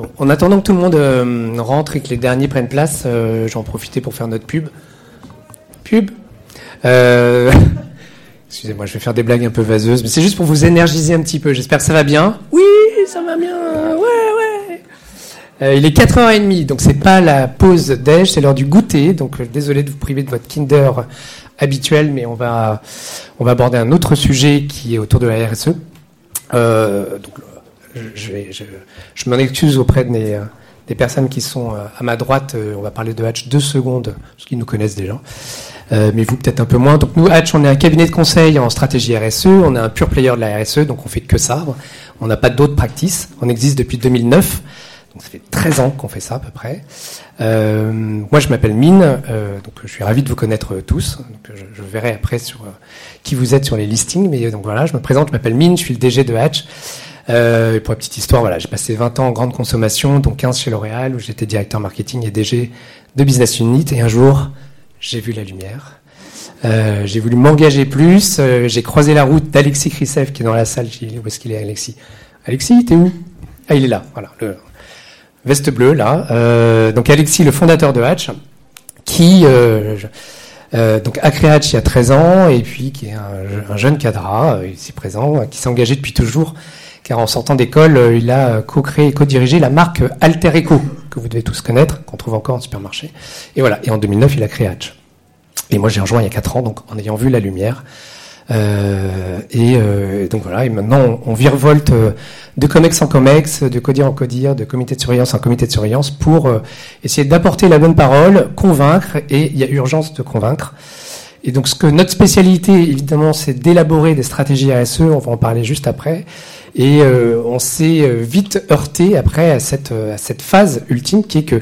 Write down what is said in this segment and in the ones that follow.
Bon, en attendant que tout le monde euh, rentre et que les derniers prennent place, euh, j'en profitais pour faire notre pub. Pub Euh, Excusez-moi, je vais faire des blagues un peu vaseuses, mais c'est juste pour vous énergiser un petit peu. J'espère que ça va bien. Oui, ça va bien. Ouais, ouais. Il est 4h30, donc c'est pas la pause déj, c'est l'heure du goûter. Donc désolé de vous priver de votre Kinder habituel, mais on va on va aborder un autre sujet qui est autour de la RSE. Donc je, vais- je, je m'en excuse auprès de mes, euh, des personnes qui sont euh, à ma droite. Euh, on va parler de Hatch deux secondes, parce qu'ils nous connaissent déjà. Euh, mais vous peut-être un peu moins. Donc nous, Hatch, on est un cabinet de conseil en stratégie RSE. On est un pur player de la RSE, donc on fait que ça. On n'a pas d'autres practices. On existe depuis 2009. Donc ça fait 13 ans qu'on fait ça à peu près. Euh, moi, je m'appelle Mine, euh, donc je suis ravi de vous connaître tous. Donc, je, je verrai après sur qui vous êtes sur les listings, mais donc voilà, je me présente, je m'appelle Mine, je suis le DG de Hatch. Euh, pour la petite histoire, voilà, j'ai passé 20 ans en grande consommation, dont 15 chez L'Oréal, où j'étais directeur marketing et DG de Business Unit. Et un jour, j'ai vu la lumière. Euh, j'ai voulu m'engager plus. euh, j'ai croisé la route d'Alexis Krisev qui est dans la salle. Dit, où est-ce qu'il est, Alexis? Alexis, t'es où? Ah, il est là. Voilà, le veste bleue là. Donc Alexis, le fondateur de Hatch, qui je- euh, donc il y a 13 ans et puis qui est un, un jeune cadra ici présent, qui s'est engagé depuis toujours. Car en sortant d'école, euh, il a euh, co-créé et co-dirigé la marque Alter Eco, que vous devez tous connaître, qu'on trouve encore en supermarché. Et voilà. Et en 2009, il a créé Hatch. Et moi, j'ai rejoint il y a 4 ans, donc en ayant vu la lumière. Euh, et euh, donc voilà, et maintenant on, on virevolte euh, de COMEX en COMEX, de CODIR en CODIR, de comité de surveillance en comité de surveillance pour essayer d'apporter la bonne parole, convaincre, et il y a urgence de convaincre. Et donc ce que notre spécialité, évidemment, c'est d'élaborer des stratégies RSE, on va en parler juste après, et euh, on s'est euh, vite heurté après à cette, euh, à cette phase ultime qui est que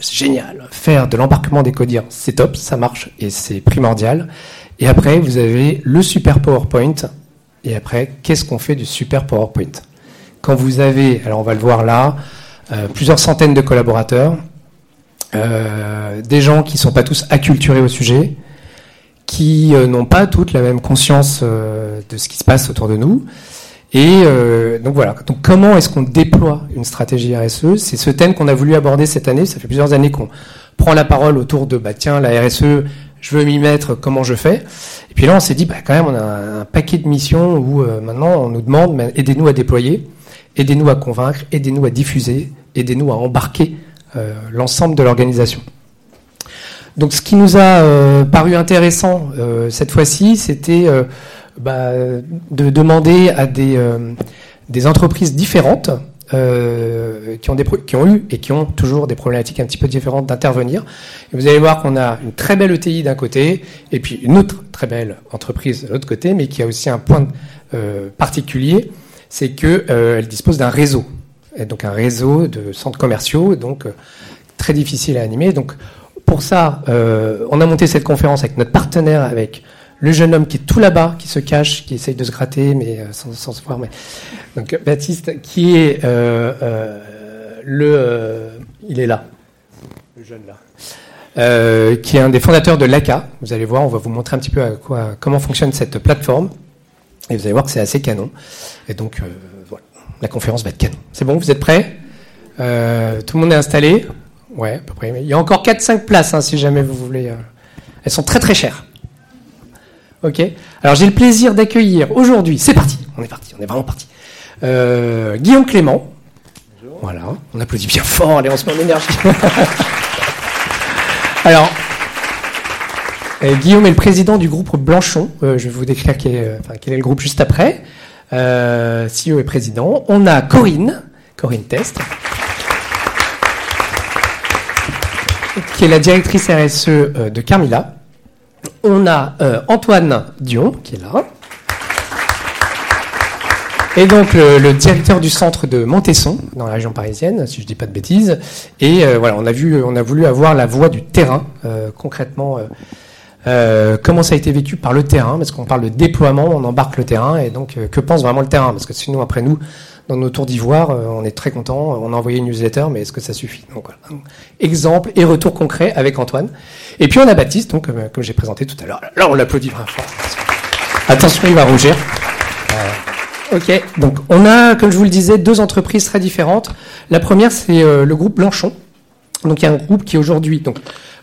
c'est génial, faire de l'embarquement des CODIR, c'est top, ça marche, et c'est primordial. Et après, vous avez le super PowerPoint. Et après, qu'est-ce qu'on fait du super PowerPoint? Quand vous avez, alors on va le voir là, plusieurs centaines de collaborateurs, des gens qui ne sont pas tous acculturés au sujet, qui n'ont pas toutes la même conscience de ce qui se passe autour de nous. Et euh, donc voilà. Donc comment est-ce qu'on déploie une stratégie RSE C'est ce thème qu'on a voulu aborder cette année. Ça fait plusieurs années qu'on prend la parole autour de bah tiens la RSE, je veux m'y mettre, comment je fais? Et puis là on s'est dit bah quand même on a un, paquet de missions où euh, maintenant on nous demande mais aidez-nous à déployer, aidez-nous à convaincre, aidez-nous à diffuser, aidez-nous à embarquer euh, l'ensemble de l'organisation. Donc ce qui nous a euh, paru intéressant euh, cette fois-ci, c'était euh, bah, de demander à des, euh, entreprises différentes euh, qui, ont eu et qui ont toujours des problématiques un petit peu différentes d'intervenir. Vous allez voir qu'on a une très belle ETI d'un côté et puis une autre très belle entreprise de l'autre côté, mais qui a aussi un point euh, particulier, c'est que euh, elle dispose d'un réseau, donc un réseau de centres commerciaux, donc très difficile à animer. Donc pour ça, on a monté cette conférence avec notre partenaire, avec le jeune homme qui est tout là-bas, qui se cache, qui essaye de se gratter, mais euh, sans, se voir. Mais... Donc Baptiste, qui est euh, euh, le, il est là, le jeune là, qui est un des fondateurs de l'ACA. Vous allez voir, on va vous montrer un petit peu comment fonctionne cette plateforme, et vous allez voir que c'est assez canon. Et donc voilà, la conférence va être canon. C'est bon, vous êtes prêts? Tout le monde est installé? Ouais, à peu près. Il y a encore 4-5 places, hein, si jamais vous voulez. Elles sont très très chères. Ok. Alors j'ai le plaisir d'accueillir aujourd'hui. C'est parti. On est parti. On est vraiment parti. Euh, Guillaume Clément. Voilà. On applaudit bien fort. Allez, on se met en énergie. Alors. euh, Guillaume est le président du groupe Blanchon. Euh, je vais vous décrire quel est, enfin, quel est le groupe juste après. Euh, CEO et président. On a Corinne, Corinne Test, qui est la directrice RSE euh, de Carmila. On a euh, Antoine Dion, qui est là. Et donc le, directeur du centre de Montesson, dans la région parisienne, si je dis pas de bêtises. Et euh, voilà, on a, vu, on a voulu avoir la voix du terrain, euh, concrètement, comment ça a été vécu par le terrain, parce qu'on parle de déploiement, on embarque le terrain, et donc que pense vraiment le terrain? Parce que sinon, après nous, dans nos tours d'ivoire, euh, on est très content, on a envoyé une newsletter, mais est-ce que ça suffit donc, Exemple et retour concret avec Antoine. Et puis on a Baptiste, donc, comme, comme j'ai présenté tout à l'heure. Là, on l'applaudit vraiment fort. Attention, il va rougir. Euh, Ok, donc on a, comme je vous le disais, deux entreprises très différentes. La première, c'est euh, le groupe Blanchon. Donc il y a un groupe qui aujourd'hui, donc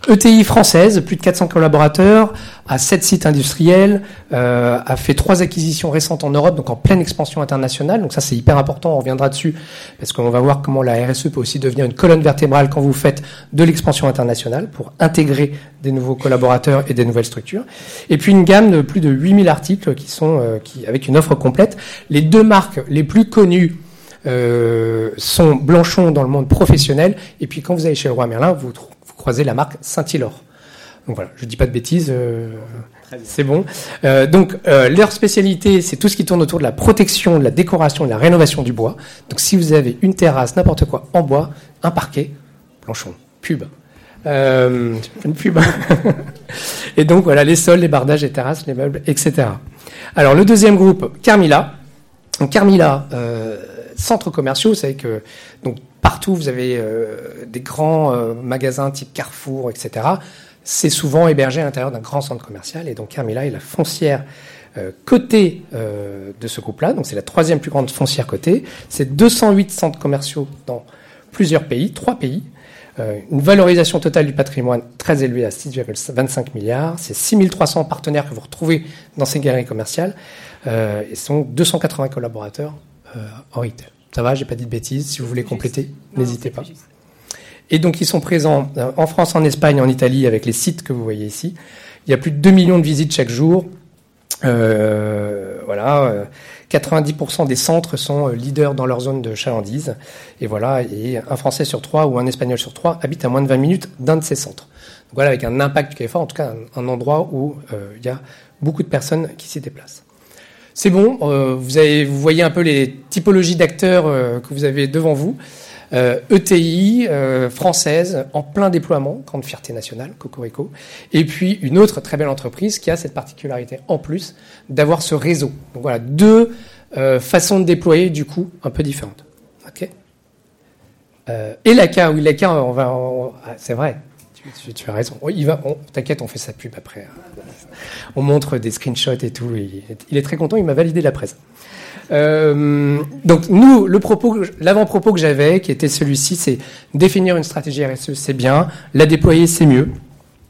ETI française, plus de 400 collaborateurs, a sept sites industriels, euh, a fait trois acquisitions récentes en Europe, donc en pleine expansion internationale. Donc ça c'est hyper important, on reviendra dessus, parce qu'on va voir comment la RSE peut aussi devenir une colonne vertébrale quand vous faites de l'expansion internationale pour intégrer des nouveaux collaborateurs et des nouvelles structures. Et puis une gamme de plus de 8000 articles qui sont euh, qui, avec une offre complète. Les deux marques les plus connues euh, sont Blanchon dans le monde professionnel, et puis quand vous allez chez le roi Merlin, vous trouvez croiser la marque Saint-Hilor. Donc voilà, je dis pas de bêtises, euh, c'est bon. Euh, donc euh, leur spécialité, c'est tout ce qui tourne autour de la protection, de la décoration, de la rénovation du bois. Donc si vous avez une terrasse, n'importe quoi en bois, un parquet, planchon, pub. une pub. et donc voilà, les sols, les bardages, les terrasses, les meubles, etc. Alors le deuxième groupe, Carmila. Donc Carmila, centres commerciaux, vous savez que donc Partout, vous avez euh, des grands euh, magasins type Carrefour, etc. C'est souvent hébergé à l'intérieur d'un grand centre commercial. Et donc Carmila est la foncière euh, cotée de ce groupe-là. Donc c'est la troisième plus grande foncière cotée. C'est 208 centres commerciaux dans plusieurs pays, trois pays. une valorisation totale du patrimoine très élevée à 6,25 milliards. C'est 6300 partenaires que vous retrouvez dans ces galeries commerciales. et sont 280 collaborateurs en retail. Ça va, j'ai pas dit de bêtises. Si vous voulez compléter, n'hésitez pas. Et donc ils sont présents euh, en France, en Espagne, en Italie, avec les sites que vous voyez ici. Il y a plus de 2 millions de visites chaque jour. Euh, voilà, 90% euh, des centres sont leaders dans leur zone de chalandise. Et voilà, et un Français sur trois ou un Espagnol sur trois habite à moins de 20 minutes d'un de ces centres. Donc voilà, avec un impact qui est fort, en tout cas un, endroit où il y a beaucoup de personnes qui s'y déplacent. C'est bon, euh, vous, voyez un peu les typologies d'acteurs euh, que vous avez devant vous. ETI, euh, e française, en plein déploiement, grande fierté nationale, Cocorico. Et puis une autre très belle entreprise qui a cette particularité en plus d'avoir ce réseau. Donc voilà, deux façons de déployer du coup un peu différentes. Ok? et la oui, la on ah, c'est vrai, tu, as raison. il va, t'inquiète, on fait sa pub après. On montre des screenshots et tout. Il, est très content. Il m'a validé la presse. Euh, donc nous, le propos, l'avant-propos que j'avais, qui était celui-ci, c'est définir une stratégie RSE, c'est bien. La déployer, c'est mieux.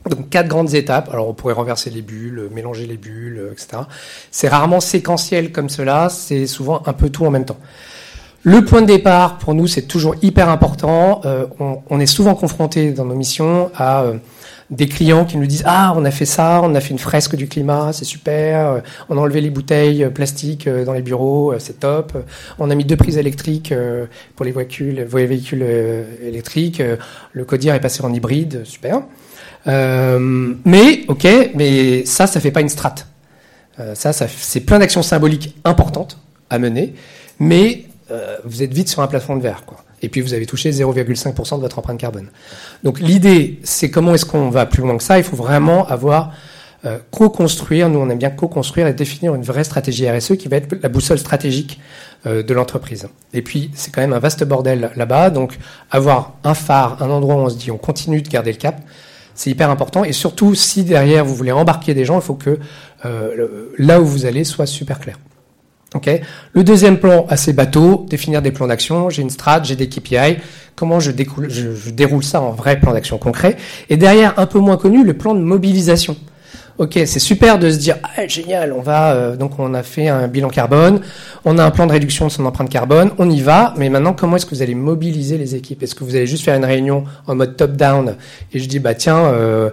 Donc quatre grandes étapes. Alors on pourrait renverser les bulles, mélanger les bulles, etc. C'est rarement séquentiel comme cela. C'est souvent un peu tout en même temps. Le point de départ, pour nous, c'est toujours hyper important. Euh, on, est souvent confronté dans nos missions à euh, des clients qui nous disent ah on a fait ça, on a fait une fresque du climat, c'est super, euh, on a enlevé les bouteilles plastiques dans les bureaux, c'est top, on a mis deux prises électriques pour les véhicules, les véhicules électriques, le codir est passé en hybride, super. mais ok, mais ça, ça fait pas une strate. ça, ça c'est plein d'actions symboliques importantes à mener, mais euh, vous êtes vite sur un plafond de verre. Quoi. Et puis vous avez touché 0,5% de votre empreinte carbone. Donc l'idée, c'est comment est-ce qu'on va plus loin que ça Il faut vraiment avoir euh, co-construire, nous on aime bien co-construire et définir une vraie stratégie RSE qui va être la boussole stratégique euh, de l'entreprise. Et puis c'est quand même un vaste bordel là-bas, donc avoir un phare, un endroit où on se dit on continue de garder le cap, c'est hyper important. Et surtout si derrière vous voulez embarquer des gens, il faut que euh, là où vous allez soit super clair. Okay. Le deuxième plan, assez bateau, définir des plans d'action. J'ai une strat, j'ai des KPI. Comment je, découle, je, déroule ça en vrai plan d'action concret. Et derrière, un peu moins connu, le plan de mobilisation. Ok, c'est super de se dire ah, génial, on va euh, donc on a fait un bilan carbone, on a un plan de réduction de son empreinte carbone, on y va. Mais maintenant, comment est-ce que vous allez mobiliser les équipes? Est-ce que vous allez juste faire une réunion en mode top down et je dis bah tiens euh,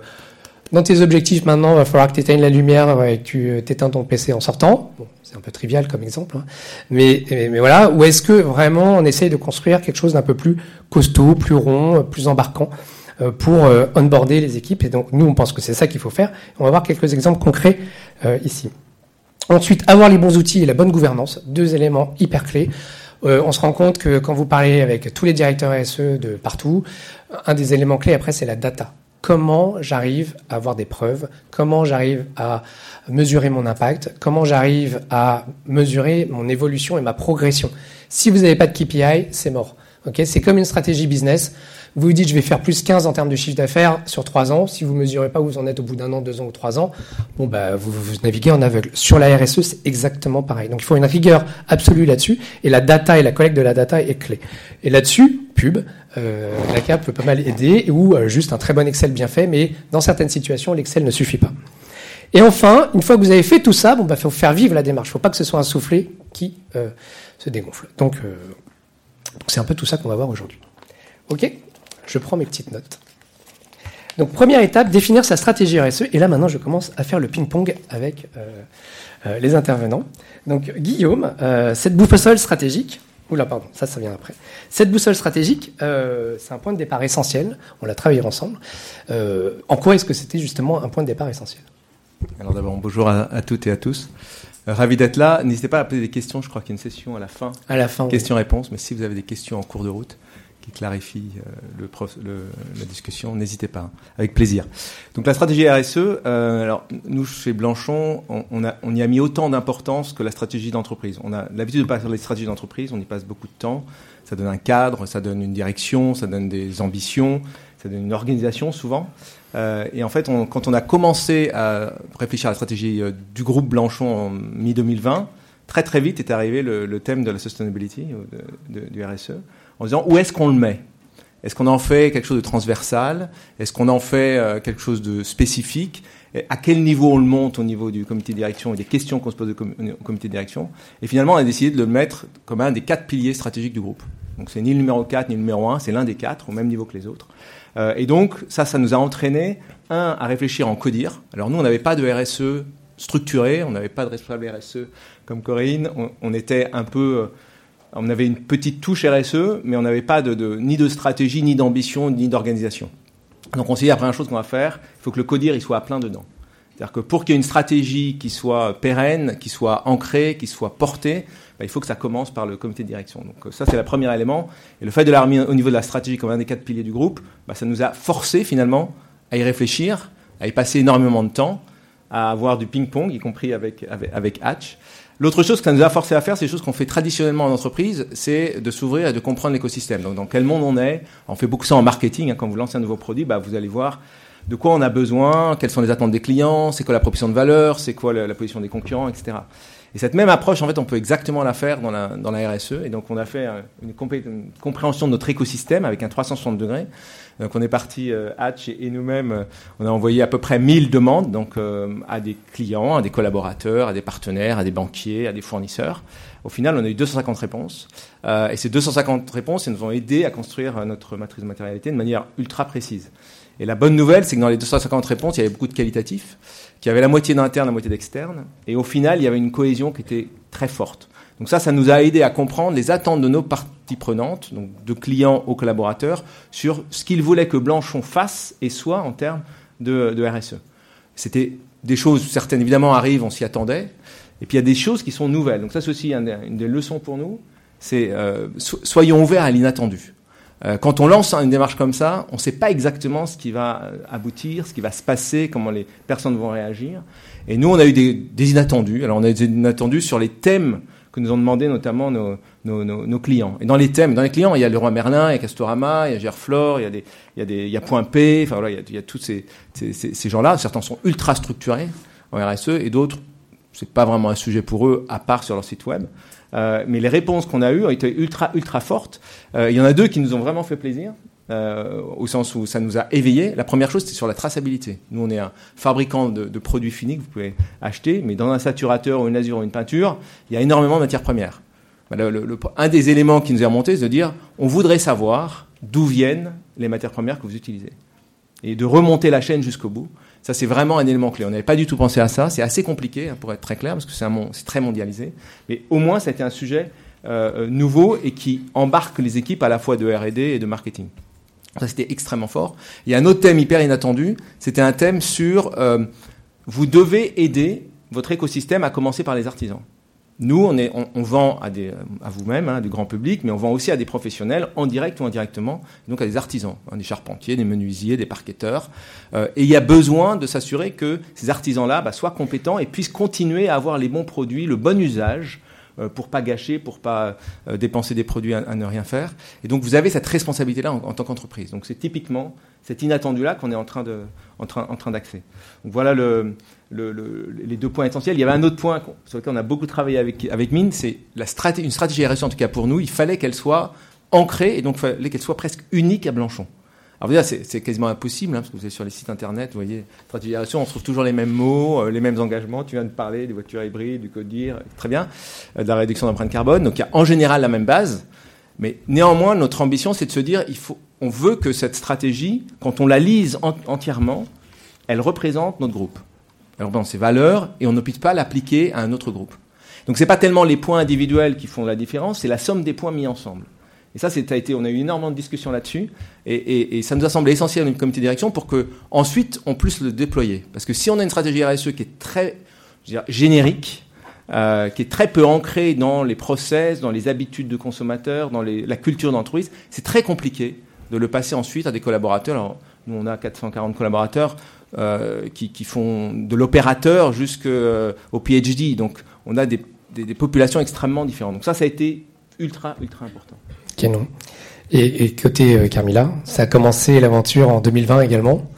dans tes objectifs maintenant, il va falloir que tu éteignes la lumière et que tu euh, t'éteins ton PC en sortant. Bon, c'est un peu trivial comme exemple, hein. mais, mais, voilà. Ou est-ce que vraiment on essaye de construire quelque chose d'un peu plus costaud, plus rond, plus embarquant euh, pour euh, onboarder les équipes? Et donc nous, on pense que c'est ça qu'il faut faire. On va voir quelques exemples concrets ici. Ensuite, avoir les bons outils et la bonne gouvernance, deux éléments hyper clés. on se rend compte que quand vous parlez avec tous les directeurs SE de partout, un des éléments clés après, c'est la data comment j'arrive à avoir des preuves, comment j'arrive à mesurer mon impact, comment j'arrive à mesurer mon évolution et ma progression. Si vous n'avez pas de KPI, c'est mort. C'est comme une stratégie business. Vous vous dites, je vais faire plus 15 en termes de chiffre d'affaires sur 3 ans. Si vous mesurez pas où vous en êtes au bout d'un an, deux ans ou trois ans, bon, bah, vous, vous naviguez en aveugle. Sur la RSE, c'est exactement pareil. Donc, il faut une rigueur absolue là-dessus. Et la data et la collecte de la data est clé. Et là-dessus, pub, euh, la CAP peut pas mal aider, ou euh, juste un très bon Excel bien fait, mais dans certaines situations, l'Excel ne suffit pas. Et enfin, une fois que vous avez fait tout ça, bon, bah, faut faire vivre la démarche. Faut pas que ce soit un soufflet qui euh, se dégonfle. Donc, euh, c'est un peu tout ça qu'on va voir aujourd'hui. Ok? Je prends mes petites notes. Donc, première étape, définir sa stratégie RSE. Et là, maintenant, je commence à faire le ping-pong avec euh, euh, les intervenants. Donc, Guillaume, euh, cette boussole stratégique, Oula, pardon, ça, ça vient après. Cette boussole stratégique, c'est un point de départ essentiel. On l'a travaillé ensemble. En quoi est-ce que c'était justement un point de départ essentiel? Alors d'abord, bonjour à, à, toutes et à tous. Ravi d'être là. N'hésitez pas à poser des questions. Je crois qu'il y a une session à la fin. À la fin. Questions-réponses. Mais si vous avez des questions en cours de route qui clarifient euh, le, la discussion, n'hésitez pas. Avec plaisir. Donc la stratégie RSE. Euh, alors nous chez Blanchon, on, y a mis autant d'importance que la stratégie d'entreprise. On a l'habitude de passer les stratégies d'entreprise. On y passe beaucoup de temps. Ça donne un cadre, ça donne une direction, ça donne des ambitions, ça donne une organisation souvent. Euh, et en fait, quand on a commencé à réfléchir à la stratégie du groupe Blanchon en mi-2020, très très vite est arrivé le, thème de la sustainability, de, de, du RSE, en disant où est-ce qu'on le met? Est-ce qu'on en fait quelque chose de transversal? Est-ce qu'on en fait euh, quelque chose de spécifique? À quel niveau on le monte au niveau du comité de direction et des questions qu'on se pose au, com au comité de direction? Et finalement, on a décidé de le mettre comme un des quatre piliers stratégiques du groupe. Donc c'est ni le numéro 4 ni le numéro 1, c'est l'un des quatre, au même niveau que les autres. Euh, et donc, ça, ça nous a entraîné, un, à réfléchir en codir. Alors nous, on n'avait pas de RSE structuré, on n'avait pas de responsable RSE comme Corinne, on, on était un peu... Euh, on avait une petite touche RSE, mais on n'avait pas ni de stratégie, ni d'ambition, ni d'organisation. Donc on s'est dit, la première chose qu'on va faire, il faut que le codir soit à plein dedans. C'est-à-dire que pour qu'il y ait une stratégie qui soit pérenne, qui soit ancrée, qui soit portée, bah, il faut que ça commence par le comité de direction. Donc ça, c'est le premier élément. Et le fait de mis au niveau de la stratégie comme un des quatre piliers du groupe, bah, ça nous a forcé finalement à y réfléchir, à y passer énormément de temps, à avoir du ping-pong, y compris avec, avec Hatch. L'autre chose que nous a forcé à faire, c'est des choses qu'on fait traditionnellement en entreprise, c'est de s'ouvrir et de comprendre l'écosystème. Donc dans quel monde on est, on fait beaucoup ça en marketing. Hein, quand vous lancez un nouveau produit, bah, vous allez voir de quoi on a besoin, quelles sont les attentes des clients, c'est quoi la proposition de valeur, c'est quoi la, position des concurrents, etc. Et cette même approche, en fait, on peut exactement la faire dans la, dans la RSE. Et donc, on a fait une, une, compréhension de notre écosystème avec un 360 degrés. Donc, on est parti, euh, Hatch et, nous-mêmes, euh, on a envoyé à peu près 1000 demandes donc, euh, à des clients, à des collaborateurs, à des partenaires, à des banquiers, à des fournisseurs. Au final, on a eu 250 réponses. Euh, et ces 250 réponses, elles nous ont aidé à construire notre matrice de matérialité de manière ultra précise. Et la bonne nouvelle, c'est que dans les 250 réponses, il y avait beaucoup de qualitatifs, qu'il y avait la moitié d'interne, la moitié d'externe. Et au final, il y avait une cohésion qui était très forte. Donc ça, ça nous a aidé à comprendre les attentes de nos parties prenantes, donc de clients aux collaborateurs, sur ce qu'ils voulaient que Blanchon fasse et soit en termes de, RSE. C'était des choses, certaines évidemment arrivent, on s'y attendait. Et puis il y a des choses qui sont nouvelles. Donc ça, c'est aussi une des leçons pour nous. C'est euh, soyons ouverts à l'inattendu. Euh, quand on lance une démarche comme ça, on ne sait pas exactement ce qui va aboutir, ce qui va se passer, comment les personnes vont réagir. Et nous, on a eu des, inattendus. Alors, on a eu des inattendus sur les thèmes que nous ont demandé notamment nos, clients. Et dans les thèmes, dans les clients, il y a le roi Merlin, il y a Castorama, il y a Gerflor, il y a des, il y a des, il y a Point P. Enfin voilà, il y a, tous ces, ces, ces, ces gens-là. Certains sont ultra structurés en RSE et d'autres, c'est pas vraiment un sujet pour eux, à part sur leur site web. Euh, mais les réponses qu'on a eues ont été ultra, ultra fortes. Euh, il y en a deux qui nous ont vraiment fait plaisir. Euh, au sens où ça nous a éveillés. La première chose, c'est sur la traçabilité. Nous, on est un fabricant de, produits finis que vous pouvez acheter, mais dans un saturateur ou une lasure ou une peinture, il y a énormément de matières premières. Le, un des éléments qui nous est remonté, c'est de dire, on voudrait savoir d'où viennent les matières premières que vous utilisez. Et de remonter la chaîne jusqu'au bout. Ça, c'est vraiment un élément clé. On n'avait pas du tout pensé à ça. C'est assez compliqué, hein, pour être très clair, parce que c'est très mondialisé. Mais au moins, ça a été un sujet euh, nouveau et qui embarque les équipes à la fois de R&D et de marketing. Ça, c'était extrêmement fort. Il y a un autre thème hyper inattendu. C'était un thème sur euh, vous devez aider votre écosystème à commencer par les artisans. Nous, on, est, on, on vend à, à vous-même, hein, du grand public, mais on vend aussi à des professionnels, en direct ou indirectement, donc à des artisans, hein, des charpentiers, des menuisiers, des parqueteurs. Euh, et il y a besoin de s'assurer que ces artisans-là bah, soient compétents et puissent continuer à avoir les bons produits, le bon usage euh, pour pas gâcher, pour pas euh, dépenser des produits à, ne rien faire. Et donc vous avez cette responsabilité-là en, tant qu'entreprise. Donc c'est typiquement cet inattendu-là qu'on est en train de, en train, en train. Donc voilà le, les deux points essentiels. Il y avait un autre point sur lequel on a beaucoup travaillé avec, avec Mine, c'est une stratégie RSE en tout cas pour nous. Il fallait qu'elle soit ancrée et donc qu'elle soit presque unique à Blanchon. Alors déjà, c'est quasiment impossible, hein, parce que vous êtes sur les sites internet, vous voyez, stratégie on trouve toujours les mêmes mots, euh, les mêmes engagements. Tu viens de parler des voitures hybrides, du codir, très bien, euh, de la réduction d'empreinte carbone. Donc il y a en général la même base, mais néanmoins, notre ambition, c'est de se dire, on veut que cette stratégie, quand on la lise entièrement, elle représente notre groupe. Représente ses valeurs, et on peut pas l'appliquer à un autre groupe. Donc c'est pas tellement les points individuels qui font la différence, c'est la somme des points mis ensemble. Et ça, a été, on a eu énormément de discussions là-dessus. Et, ça nous a semblé essentiel dans une comité de direction pour que ensuite on puisse le déployer. Parce que si on a une stratégie RSE qui est très générique, euh, qui est très peu ancrée dans les process, dans les habitudes de consommateurs, dans la culture d'entreprise, c'est très compliqué de le passer ensuite à des collaborateurs. Nous, on a 440 collaborateurs euh, qui, font de l'opérateur jusqu'au euh, PhD. Donc, on a des, populations extrêmement différentes. Donc ça, ça a été ultra, ultra important. Canon. Et, et côté euh, Carmilla, ça a commencé l'aventure en 2020 également,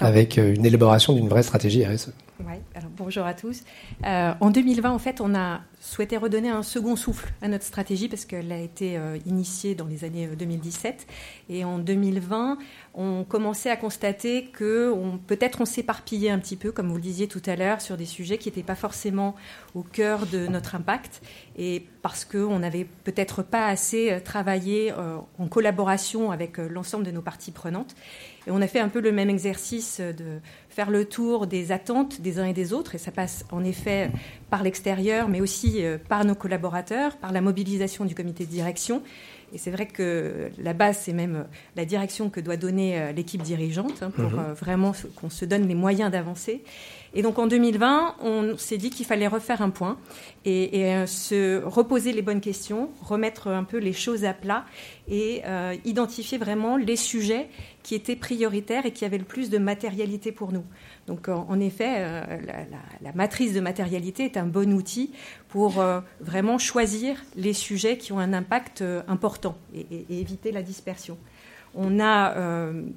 avec euh, une élaboration d'une vraie stratégie RSE. Oui, alors bonjour à tous. Euh, en 2020, en fait, on a souhaité redonner un second souffle à notre stratégie parce qu'elle a été initiée dans les années 2017. Et en 2020, on commençait à constater que peut-être on s'éparpillait un petit peu, comme vous le disiez tout à l'heure, sur des sujets qui n'étaient pas forcément au cœur de notre impact, et parce qu'on n'avait peut-être pas assez euh, travaillé euh, en collaboration avec euh, l'ensemble de nos parties prenantes. Et on a fait un peu le même exercice de faire le tour des attentes des uns et des autres, et ça passe en effet par l'extérieur, mais aussi par nos collaborateurs, par la mobilisation du comité de direction et c'est vrai que la base, c'est même euh, la direction que doit donner euh, l'équipe dirigeante hein, pour mhm. euh, vraiment qu'on se donne les moyens d'avancer. Et donc en 2020, on s'est dit qu'il fallait refaire un point et, se reposer les bonnes questions, remettre un peu les choses à plat et identifier vraiment les sujets qui étaient prioritaires et qui avaient le plus de matérialité pour nous. Donc en, effet, euh, la, matrice de matérialité est un bon outil pour euh, vraiment choisir les sujets qui ont un impact euh, important et, éviter la dispersion. On a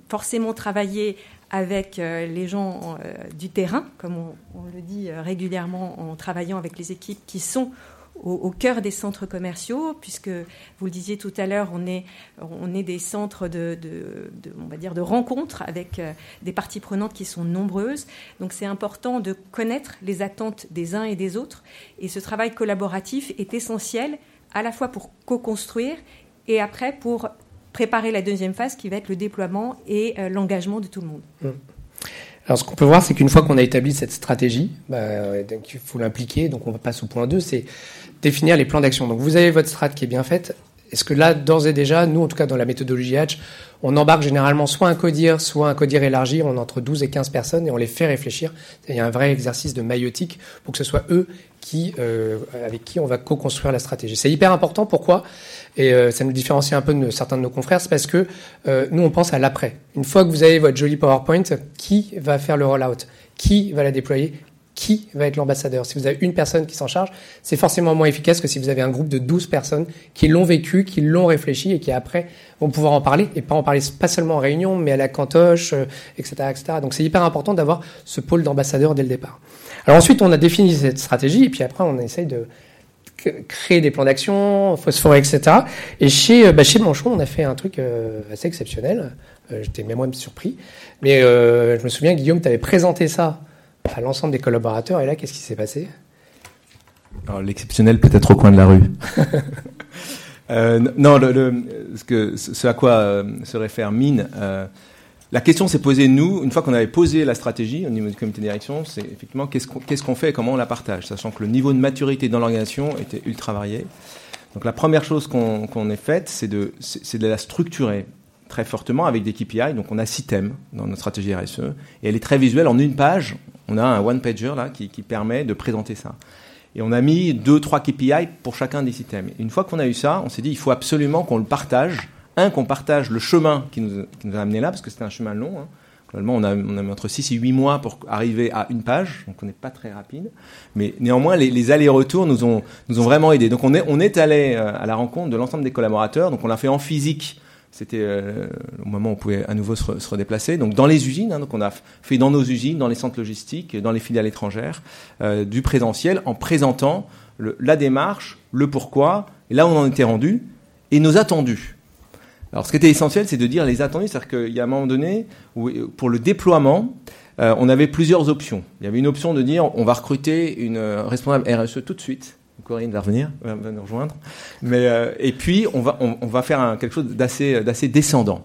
forcément travaillé avec les gens du terrain, comme on, le dit régulièrement en travaillant avec les équipes qui sont au, cœur des centres commerciaux, puisque vous le disiez tout à l'heure, on est, des centres de, de rencontres avec euh, des parties prenantes qui sont nombreuses. Donc c'est important de connaître les attentes des uns et des autres. Et ce travail collaboratif est essentiel à la fois pour co-construire et après pour préparer la deuxième phase qui va être le déploiement et euh, l'engagement de tout le monde. Mmh. Alors, ce qu'on peut voir, c'est qu'une fois qu'on a établi cette stratégie, bah, il faut l'impliquer. Donc, on passe au point 2, c'est définir les plans d'action. Donc, vous avez votre strat qui est bien faite. Est-ce que là, d'ores et déjà, nous, en tout cas dans la méthodologie Hatch, on embarque généralement soit un codir, soit un codir élargi, on entre 12 et 15 personnes et on les fait réfléchir. Il y a un vrai exercice de maïotique pour que ce soit eux euh, avec qui on va co-construire la stratégie. C'est hyper important. Pourquoi? Et euh, ça nous différencie un peu de certains de nos confrères, c'est parce que euh, nous, on pense à l'après. Une fois que vous avez votre joli PowerPoint, qui va faire le rollout? Qui va la déployer? Qui va être l'ambassadeur. Si vous avez une personne qui s'en charge, c'est forcément moins efficace que si vous avez un groupe de 12 personnes qui l'ont vécu, qui l'ont réfléchi et qui après vont pouvoir en parler et pas en parler pas seulement en réunion, mais à la cantoche, etc., euh, etc. Donc c'est hyper important d'avoir ce pôle d'ambassadeur dès le départ. Alors ensuite, on a défini cette stratégie et puis après, on essaye de créer des plans d'action, phosphorer, etc. Et chez, euh, bah, chez Manchon, on a fait un truc euh, assez exceptionnel. J'étais même moi surpris. Mais je me souviens, Guillaume, tu avais présenté ça à l'ensemble des collaborateurs. Et là, qu'est-ce qui s'est passé? L'exceptionnel peut-être au coin de la rue. euh, non, le, ce, que, ce à quoi euh, se réfère Mine, euh, la question s'est posée, nous, une fois qu'on avait posé la stratégie au niveau du comité de direction, c'est effectivement qu'est-ce qu'on qu'est-ce qu'on fait et comment on la partage, sachant que le niveau de maturité dans l'organisation était ultra varié. Donc la première chose qu'on qu'on ait faite, c'est de, c'est de la structurer très fortement avec des KPI. Donc on a six thèmes dans notre stratégie RSE et elle est très visuelle. En une page, on a un one-pager là qui, qui, permet de présenter ça. Et on a mis deux, trois KPI pour chacun des systèmes. Une fois qu'on a eu ça, on s'est dit il faut absolument qu'on le partage. Un, qu'on partage le chemin qui nous, qui nous, a amené là, parce que c'était un chemin long. Hein. on a, on a mis entre 6 et 8 mois pour arriver à une page, donc on n'est pas très rapide. Mais néanmoins, les, les allers-retours nous ont, nous ont vraiment aidés. Donc on est, on est allé à la rencontre de l'ensemble des collaborateurs. Donc on l'a fait en physique c'était euh, au moment où on pouvait à nouveau se, redéplacer. Donc dans les usines, hein, donc on a fait dans nos usines, dans les centres logistiques, dans les filiales étrangères, euh, du présentiel en présentant la démarche, le pourquoi, et là où on en était rendu, et nos attendus. Alors ce qui était essentiel, c'est de dire les attendus, c'est-à-dire qu'il y a un moment donné pour le déploiement, euh, on avait plusieurs options. Il y avait une option de dire on va recruter une responsable RSE tout de suite Corinne va revenir, va nous rejoindre. Mais, euh, et puis, on va, on, va faire quelque chose d'assez, d'assez descendant.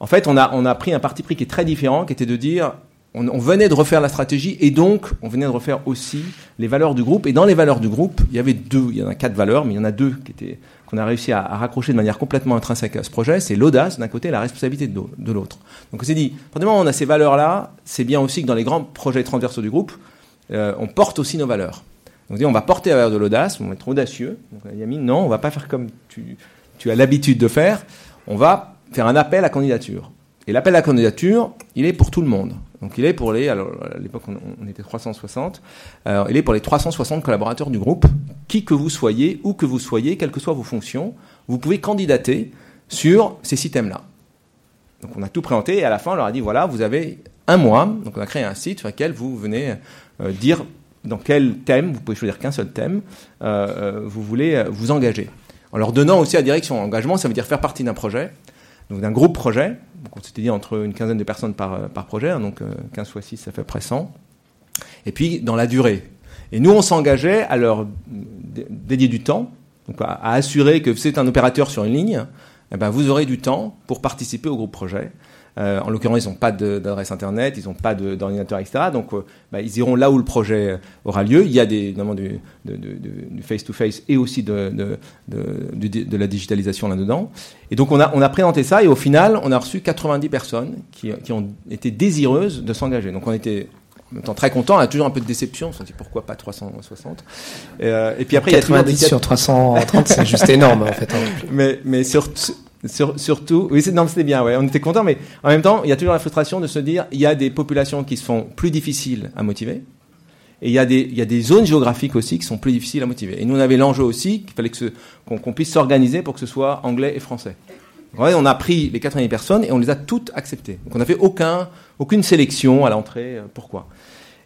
En fait, on a, on a pris un parti pris qui est très différent, qui était de dire, on, venait de refaire la stratégie et donc on venait de refaire aussi les valeurs du groupe. Et dans les valeurs du groupe, il y avait deux, il y en a quatre valeurs, mais il y en a deux qui étaient qu'on a réussi à, raccrocher de manière complètement intrinsèque à ce projet. C'est l'audace d'un côté et la responsabilité de, l'autre. Donc on s'est dit, premièrement, on a ces valeurs-là, c'est bien aussi que dans les grands projets transversaux du groupe, euh, on porte aussi nos valeurs. Donc on va porter valeur de l'audace, on va être audacieux. Donc Yamine, non, on va pas faire comme tu, as l'habitude de faire. On va faire un appel à candidature. Et l'appel à candidature, il est pour tout le monde. Donc il est pour les, alors à l'époque on, on, était 360, alors il est pour les 360 collaborateurs du groupe, qui que vous soyez, où que vous soyez, quelles que soient vos fonctions, vous pouvez candidater sur ces systèmes-là. Donc on a tout présenté et à la fin on leur a dit voilà, vous avez un mois, donc on a créé un site sur lequel vous venez euh, dire dans quel thème, vous pouvez choisir qu'un seul thème, euh, vous voulez vous engager. En leur donnant aussi la direction. Engagement, ça veut dire faire partie d'un projet, donc d'un groupe projet. Donc on s'était dit entre une quinzaine de personnes par, par projet, hein, donc 15 fois 6, ça fait près 100. Et puis dans la durée. Et nous, on s'engageait à leur dédier du temps, à assurer que c'est un opérateur sur une ligne, eh ben vous aurez du temps pour participer au groupe projet. Euh, en l'occurrence, ils n'ont pas d'adresse internet, ils n'ont pas d'ordinateur, etc. Donc, euh, bah, ils iront là où le projet aura lieu. Il y a des, notamment du, face-to-face et aussi de, de, la digitalisation là-dedans. Et donc, on a, on a présenté ça et au final, on a reçu 90 personnes qui, qui ont été désireuses de s'engager. Donc, on était en même temps très content, on a toujours un peu de déception, on se dit pourquoi pas 360. Et, euh, et puis après, 90 il y a sur 330, c'est juste énorme en fait. Hein. Mais, mais sur, sur, surtout, oui, non, c'était bien, ouais, on était content, mais en même temps, il y a toujours la frustration de se dire, il y a des populations qui sont plus difficiles à motiver, et il y a des, zones géographiques aussi qui sont plus difficiles à motiver. Et nous, on avait l'enjeu aussi qu'il fallait qu'on qu puisse s'organiser pour que ce soit anglais et français. On a pris les 80 personnes et on les a toutes acceptées. Donc on n'a fait aucun, aucune sélection à l'entrée. Pourquoi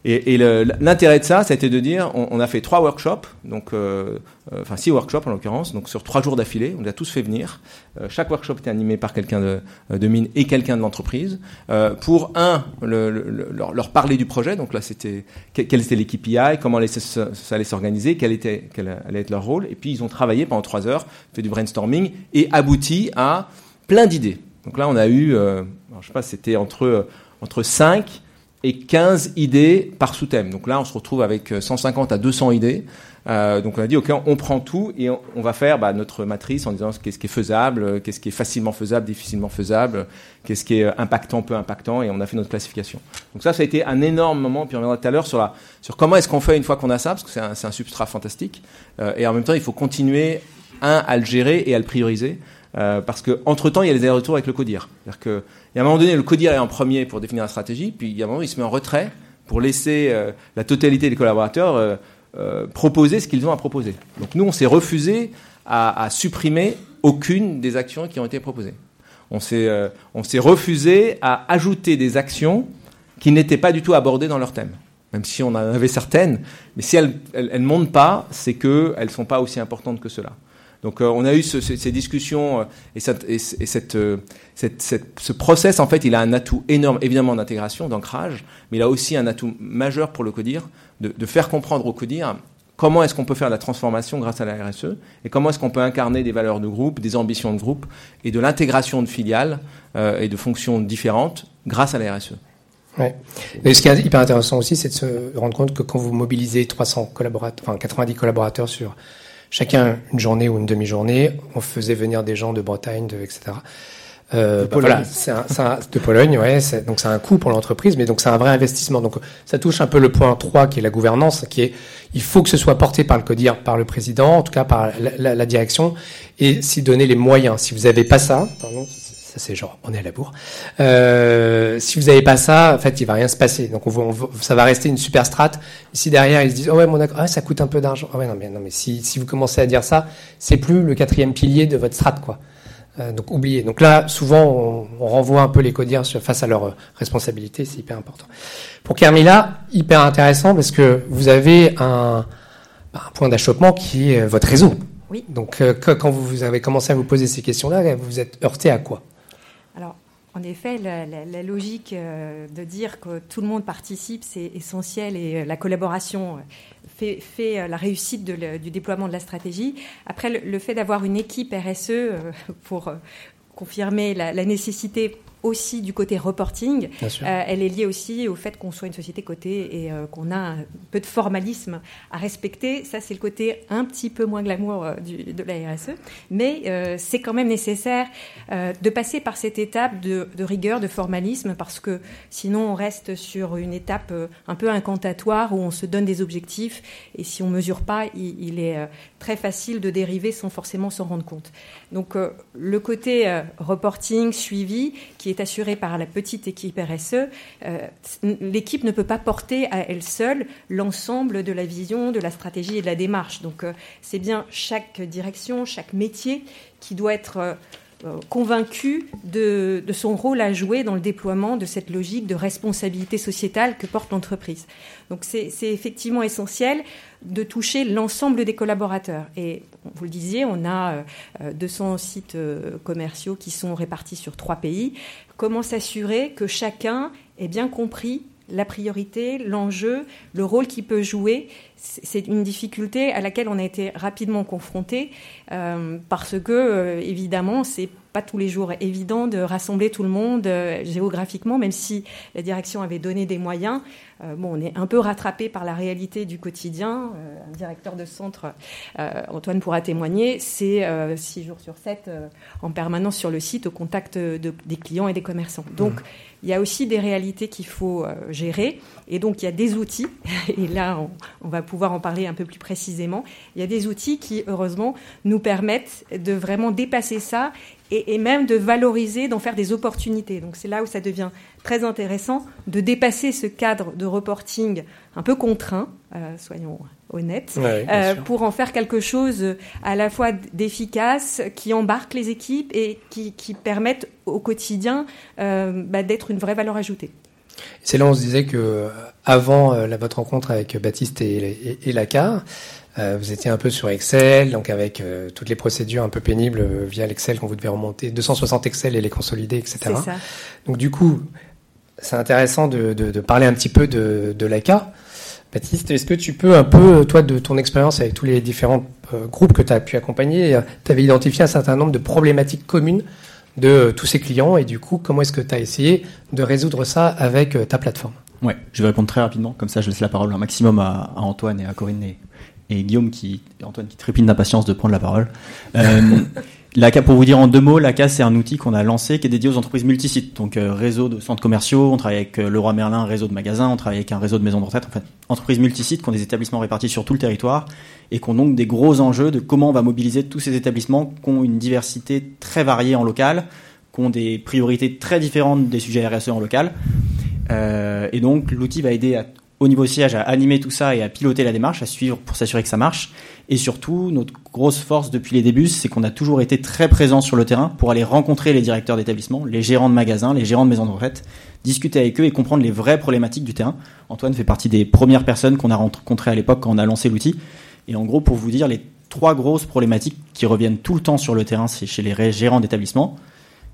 et, et l'intérêt de ça, c'était de dire, on, on, a fait trois workshops, donc euh, enfin six workshops en l'occurrence, donc sur trois jours d'affilée, on les a tous fait venir. Euh, chaque workshop était animé par quelqu'un de, de, mine et quelqu'un de l'entreprise euh, pour un le, le, leur, leur, parler du projet. Donc là, c'était quelle était l'équipe AI, comment allait, ça, allait s'organiser, quel était quel allait être leur rôle. Et puis ils ont travaillé pendant trois heures, fait du brainstorming et abouti à plein d'idées. Donc là, on a eu, euh, je sais pas, c'était entre entre 5 et 15 idées par sous-thème. Donc là, on se retrouve avec 150 à 200 idées. Euh, donc on a dit, OK, on, prend tout et on, va faire bah, notre matrice en disant qu'est-ce qui est faisable, qu'est-ce qui est facilement faisable, difficilement faisable, qu'est-ce qui est impactant, peu impactant, et on a fait notre classification. Donc ça, ça a été un énorme moment, puis on reviendra tout à l'heure sur, sur comment est-ce qu'on fait une fois qu'on a ça, parce que c'est un, un, substrat fantastique, euh, et en même temps, il faut continuer, un, à le gérer et à le prioriser. Euh, parce que entre temps, il y a les allers-retours avec le CODIR. C'est-à-dire il y a un moment donné, le CODIR est en premier pour définir la stratégie, puis il y a un moment, il se met en retrait pour laisser euh, la totalité des collaborateurs euh, proposer ce qu'ils ont à proposer. Donc nous, on s'est refusé à, à, supprimer aucune des actions qui ont été proposées. On s'est refusé à ajouter des actions qui n'étaient pas du tout abordées dans leur thème. Même si on en avait certaines, mais si elles ne montent pas, c'est qu'elles ne sont pas aussi importantes que cela. Donc euh, on a eu ce, ce, ces discussions euh, et, cette, et, et euh, cette, cette, ce process, en fait, il a un atout énorme, évidemment, d'intégration, d'ancrage, mais il a aussi un atout majeur pour le CODIR, de, de faire comprendre au CODIR comment est-ce qu'on peut faire la transformation grâce à la RSE et comment est-ce qu'on peut incarner des valeurs de groupe, des ambitions de groupe et de l'intégration de filiales euh, et de fonctions différentes grâce à la RSE. Ouais. Et ce qui est hyper intéressant aussi, c'est de se rendre compte que quand vous mobilisez 300 collaborateurs, enfin 90 collaborateurs sur chacun une journée ou une demi-journée. On faisait venir des gens de Bretagne, de, etc. Euh, bah voilà, c'est de Pologne, ouais. Donc c'est un coût pour l'entreprise, mais donc c'est un vrai investissement. Donc ça touche un peu le point 3 qui est la gouvernance, qui est il faut que ce soit porté par le CODIR, par le président, en tout cas par la, la, la direction, et s'y donner les moyens. Si vous n'avez pas ça, pardon, Ça, c'est genre, on est à la bourre. Euh, si vous n'avez pas ça, en fait, il va rien se passer. Donc, on, on, ça va rester une super strat. Si derrière, ils se disent, oh ouais, mon ah, ça coûte un peu d'argent. Oh ouais, non, mais, non, mais si, si vous commencez à dire ça, c'est plus le quatrième pilier de votre strat, quoi. Euh, donc, oubliez. Donc là, souvent, on, on renvoie un peu les codiers face à leurs responsabilités. C'est hyper important. Pour Carmila, hyper intéressant parce que vous avez un, un point d'achoppement qui est votre réseau. Oui. Donc, euh, quand vous avez commencé à vous poser ces questions-là, vous vous êtes heurté à quoi? En effet, la, logique euh, de dire que tout le monde participe, c'est essentiel et euh, la collaboration fait, fait la réussite du déploiement de la stratégie. Après, le, fait d'avoir une équipe RSE pour confirmer la nécessité aussi du côté reporting. Euh, elle est liée aussi au fait qu'on soit une société cotée et euh, qu'on a un peu de formalisme à respecter. Ça, c'est le côté un petit peu moins glamour euh, du, de la RSE. Mais c'est quand même nécessaire de passer par cette étape de, de, rigueur, de formalisme, parce que sinon on reste sur une étape un peu incantatoire où on se donne des objectifs et si on mesure pas, il, il est très facile de dériver sans forcément s'en rendre compte. Donc le côté reporting, suivi, qui est assurée par la petite équipe RSE, euh, l'équipe ne peut pas porter à elle seule l'ensemble de la vision, de la stratégie et de la démarche. Donc euh, c'est bien chaque direction, chaque métier qui doit être euh, convaincu de, de, son rôle à jouer dans le déploiement de cette logique de responsabilité sociétale que porte l'entreprise. Donc c'est effectivement essentiel de toucher l'ensemble des collaborateurs. Et vous le disiez, on a 200 sites commerciaux qui sont répartis sur trois pays. Comment s'assurer que chacun ait bien compris la priorité, l'enjeu, le rôle qu'il peut jouer. C'est une difficulté à laquelle on a été rapidement confronté euh, parce que, euh, évidemment, c'est pas tous les jours évident de rassembler tout le monde euh, géographiquement, même si la direction avait donné des moyens. Euh, bon, on est un peu rattrapé par la réalité du quotidien. Un directeur de centre, Antoine pourra témoigner, c'est six jours sur sept en permanence sur le site au contact de, des clients et des commerçants. Donc, mmh. Il y a aussi des réalités qu'il faut gérer. Et donc, il y a des outils, et là, on, on, va pouvoir en parler un peu plus précisément. Il y a des outils qui, heureusement, nous permettent de vraiment dépasser ça et, et même de valoriser, d'en faire des opportunités. Donc, c'est là où ça devient très intéressant de dépasser ce cadre de reporting un peu contraint, euh, soyons honnêtes, ouais, euh, pour en faire quelque chose à la fois d'efficace, qui embarque les équipes et qui, qui permettent au quotidien euh, bah, d'être une vraie valeur ajoutée. C'est là où on se disait que avant euh, la, votre rencontre avec Baptiste et, et, et Lacar, euh, vous étiez un peu sur Excel, donc avec euh, toutes les procédures un peu pénibles euh, via l'Excel quand vous devez remonter 260 Excel et les consolider, etc. Ça. Donc du coup, c'est intéressant de, de, de, parler un petit peu de, de l'ACA. Baptiste, est-ce que tu peux un peu, toi, de ton expérience avec tous les différents euh, groupes que tu as pu accompagner, tu avais identifié un certain nombre de problématiques communes de euh, tous ces clients et du coup, comment est-ce que tu as essayé de résoudre ça avec euh, ta plateforme? Ouais, je vais répondre très rapidement, comme ça je laisse la parole un maximum à, à Antoine et à Corinne et, et Guillaume qui, Antoine qui trépigne d'impatience de prendre la parole. Euh, L'ACA, pour vous dire en deux mots, l'ACA, c'est un outil qu'on a lancé qui est dédié aux entreprises multisites. Donc, euh, réseau de centres commerciaux, on travaille avec euh, Leroy Merlin, réseau de magasins, on travaille avec un réseau de maisons de retraite. En fait, entreprises multisites qui ont des établissements répartis sur tout le territoire et qui ont donc des gros enjeux de comment on va mobiliser tous ces établissements qui ont une diversité très variée en local, qui ont des priorités très différentes des sujets RSE en local. Euh, et donc, l'outil va aider à, au niveau siège à animer tout ça et à piloter la démarche, à suivre pour s'assurer que ça marche. Et surtout, notre grosse force depuis les débuts, c'est qu'on a toujours été très présent sur le terrain pour aller rencontrer les directeurs d'établissement, les gérants de magasins, les gérants de maisons de retraite, discuter avec eux et comprendre les vraies problématiques du terrain. Antoine fait partie des premières personnes qu'on a rencontrées à l'époque quand on a lancé l'outil. Et en gros, pour vous dire, les trois grosses problématiques qui reviennent tout le temps sur le terrain, c'est chez les gérants d'établissement.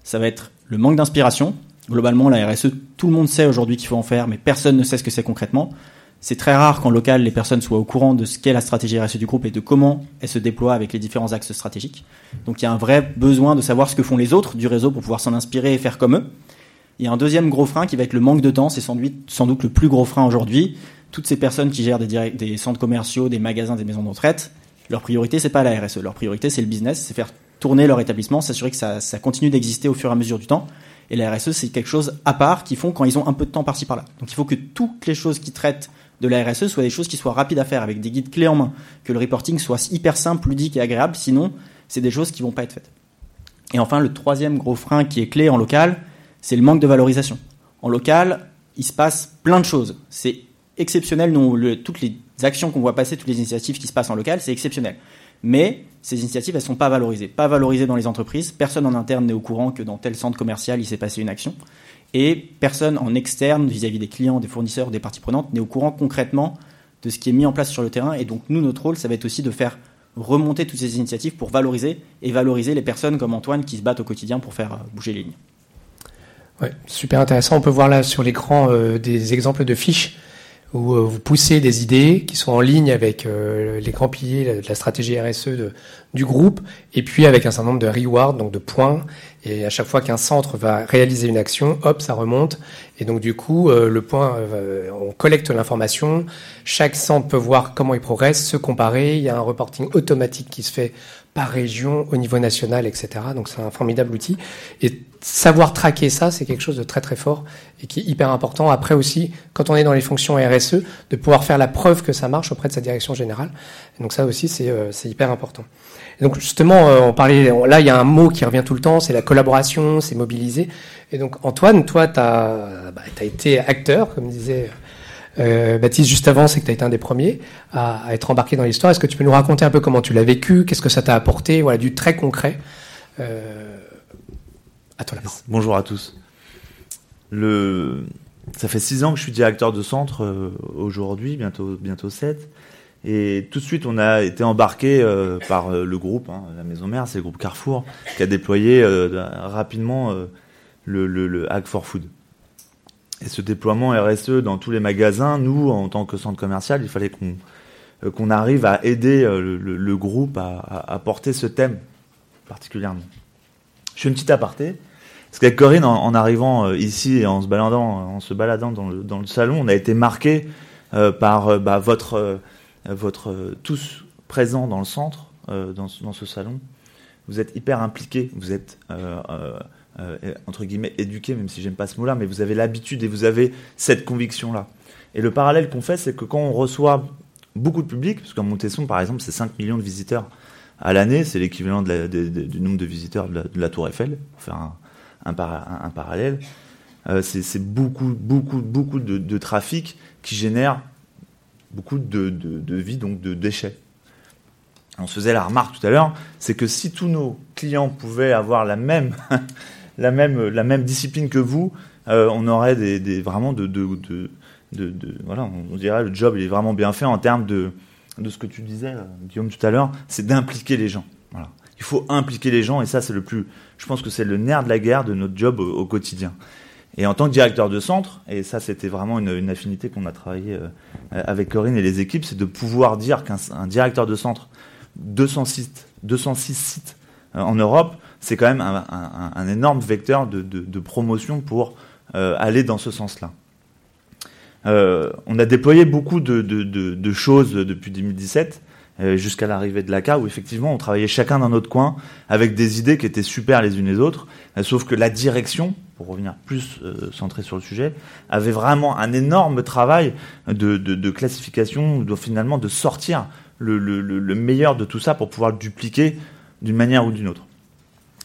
Ça va être le manque d'inspiration. Globalement, la RSE, tout le monde sait aujourd'hui qu'il faut en faire, mais personne ne sait ce que c'est concrètement. C'est très rare qu'en local, les personnes soient au courant de ce qu'est la stratégie RSE du groupe et de comment elle se déploie avec les différents axes stratégiques. Donc il y a un vrai besoin de savoir ce que font les autres du réseau pour pouvoir s'en inspirer et faire comme eux. Il y a un deuxième gros frein qui va être le manque de temps. C'est sans, doute le plus gros frein aujourd'hui. Toutes ces personnes qui gèrent des, centres commerciaux, des magasins, des maisons de retraite, leur priorité, c'est pas la RSE. Leur priorité, c'est le business, c'est faire tourner leur établissement, s'assurer que ça continue d'exister au fur et à mesure du temps. Et la RSE, c'est quelque chose à part qu'ils font quand ils ont un peu de temps par-ci par-là. Donc il faut que toutes les choses qui traitent de la RSE soient des choses qui soient rapides à faire avec des guides clés en main, que le reporting soit hyper simple, ludique et agréable, sinon c'est des choses qui vont pas être faites. Et enfin, le troisième gros frein qui est clé en local, c'est le manque de valorisation. En local, il se passe plein de choses. C'est exceptionnel. Toutes les actions qu'on voit passer, toutes les initiatives qui se passent en local, c'est exceptionnel. Mais ces initiatives, elles sont pas valorisées. Pas valorisées dans les entreprises. Personne en interne n'est au courant que dans tel centre commercial, il s'est passé une action. Et personne en externe, vis-à-vis des clients, des fournisseurs, des parties prenantes, n'est au courant concrètement de ce qui est mis en place sur le terrain. Et donc, nous, notre rôle, ça va être aussi de faire remonter toutes ces initiatives pour valoriser et valoriser les personnes comme Antoine qui se battent au quotidien pour faire euh, bouger les lignes. Ouais, super intéressant. On peut voir là sur l'écran euh, des exemples de fiches euh, vous poussez des idées qui sont en ligne avec euh, les grands piliers de la stratégie RSE du groupe, et puis avec un certain nombre de rewards, donc de points. Et à chaque fois qu'un centre va réaliser une action, hop, ça remonte. Et donc du coup, euh, le point, on collecte l'information. Chaque centre peut voir comment il progresse, se comparer. Il y a un reporting automatique qui se fait par région, au niveau national, etc. Donc c'est un formidable outil. Et savoir traquer ça, c'est quelque chose de très très fort et qui est hyper important. Après aussi, quand on est dans les fonctions RSE, de pouvoir faire la preuve que ça marche auprès de sa direction générale. Donc ça aussi, c'est euh, hyper important. Et donc justement, euh, on parlait, là, il y a un mot qui revient tout le temps, c'est la collaboration, c'est mobiliser. Et donc Antoine, toi, tu bah, as été acteur, comme disait euh, Baptiste, juste avant, c'est que tu as été un des premiers à, être embarqué dans l'histoire. Est-ce que tu peux nous raconter un peu comment tu l'as vécu? Qu'est-ce que ça t'a apporté? Voilà, du très concret. Euh, à toi la Bonjour à tous. Ça fait six ans que je suis directeur de centre euh, aujourd'hui, bientôt, bientôt 7. Et tout de suite, on a été embarqué par le groupe, hein, la maison mère, c'est le groupe Carrefour, qui a déployé rapidement le, le, le Hack for Food. Et ce déploiement RSE dans tous les magasins, nous, en tant que centre commercial, il fallait qu'on euh, arrive à aider euh, le, groupe à, porter ce thème particulièrement. Je fais une petite aparté. Parce qu'avec Corinne, en, arrivant euh, ici et en se baladant, dans le salon, on a été marqué par bah, votre, votre tous présents dans le centre, dans, dans, ce salon. Vous êtes hyper impliqués, vous êtes euh, entre guillemets éduqué, même si j'aime pas ce mot-là, mais vous avez l'habitude et vous avez cette conviction-là. Et le parallèle qu'on fait, c'est que quand on reçoit beaucoup de public, parce qu'en Montesson, par exemple, c'est 5 millions de visiteurs à l'année, c'est l'équivalent du nombre de visiteurs de la, Tour Eiffel, pour faire un, un, parallèle. Euh, c'est beaucoup, beaucoup, beaucoup de, trafic qui génère beaucoup de, de vie, donc de déchets. On se faisait la remarque tout à l'heure, c'est que si tous nos clients pouvaient avoir la même la même, la même discipline que vous, euh, on aurait des, des vraiment de, de, de, de, voilà, on dirait le job il est vraiment bien fait en termes de, de ce que tu disais, euh, Guillaume, tout à l'heure, c'est d'impliquer les gens. Voilà. Il faut impliquer les gens et ça c'est le plus, je pense que c'est le nerf de la guerre de notre job au, quotidien. Et en tant que directeur de centre, et ça c'était vraiment une, une affinité qu'on a travaillé euh, avec Corinne et les équipes, c'est de pouvoir dire qu'un directeur de centre, 200 sites, 206 sites en Europe, c'est quand même un, énorme vecteur de, promotion pour euh, aller dans ce sens-là. Euh, on a déployé beaucoup de, choses depuis 2017 euh, jusqu'à l'arrivée de l'ACA où effectivement on travaillait chacun dans notre coin avec des idées qui étaient super les unes les autres, sauf que la direction, pour revenir plus centré sur le sujet, avait vraiment un énorme travail de, classification, de, finalement de sortir le meilleur de tout ça pour pouvoir le dupliquer d'une manière ou d'une autre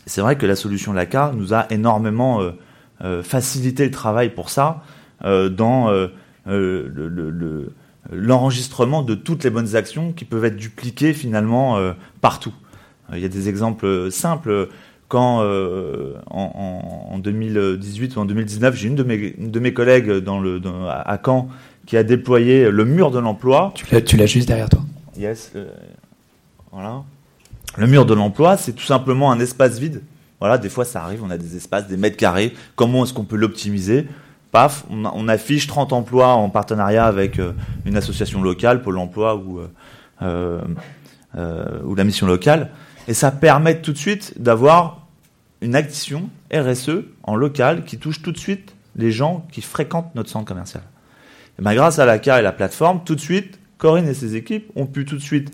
c'est vrai que la solution LACA nous a énormément euh, euh, facilité le travail pour ça euh, dans l'enregistrement de toutes les bonnes actions qui peuvent être dupliquées finalement partout. Il y a des exemples simples. Quand en, 2018 ou en 2019, j'ai une de mes, de mes collègues dans le, à Caen qui a déployé le mur de l'emploi. Tu l'as juste derrière toi. Yes. voilà. Le mur de l'emploi, c'est tout simplement un espace vide. Voilà, des fois ça arrive, on a des espaces, des mètres carrés. Comment est-ce qu'on peut l'optimiser? Paf, on, affiche 30 emplois en partenariat avec euh, une association locale, Pôle emploi ou, euh, euh, ou la mission locale. Et ça permet tout de suite d'avoir une action RSE en local qui touche tout de suite les gens qui fréquentent notre centre commercial. Ben, grâce à la CAR et la plateforme, tout de suite, Corinne et ses équipes ont pu tout de suite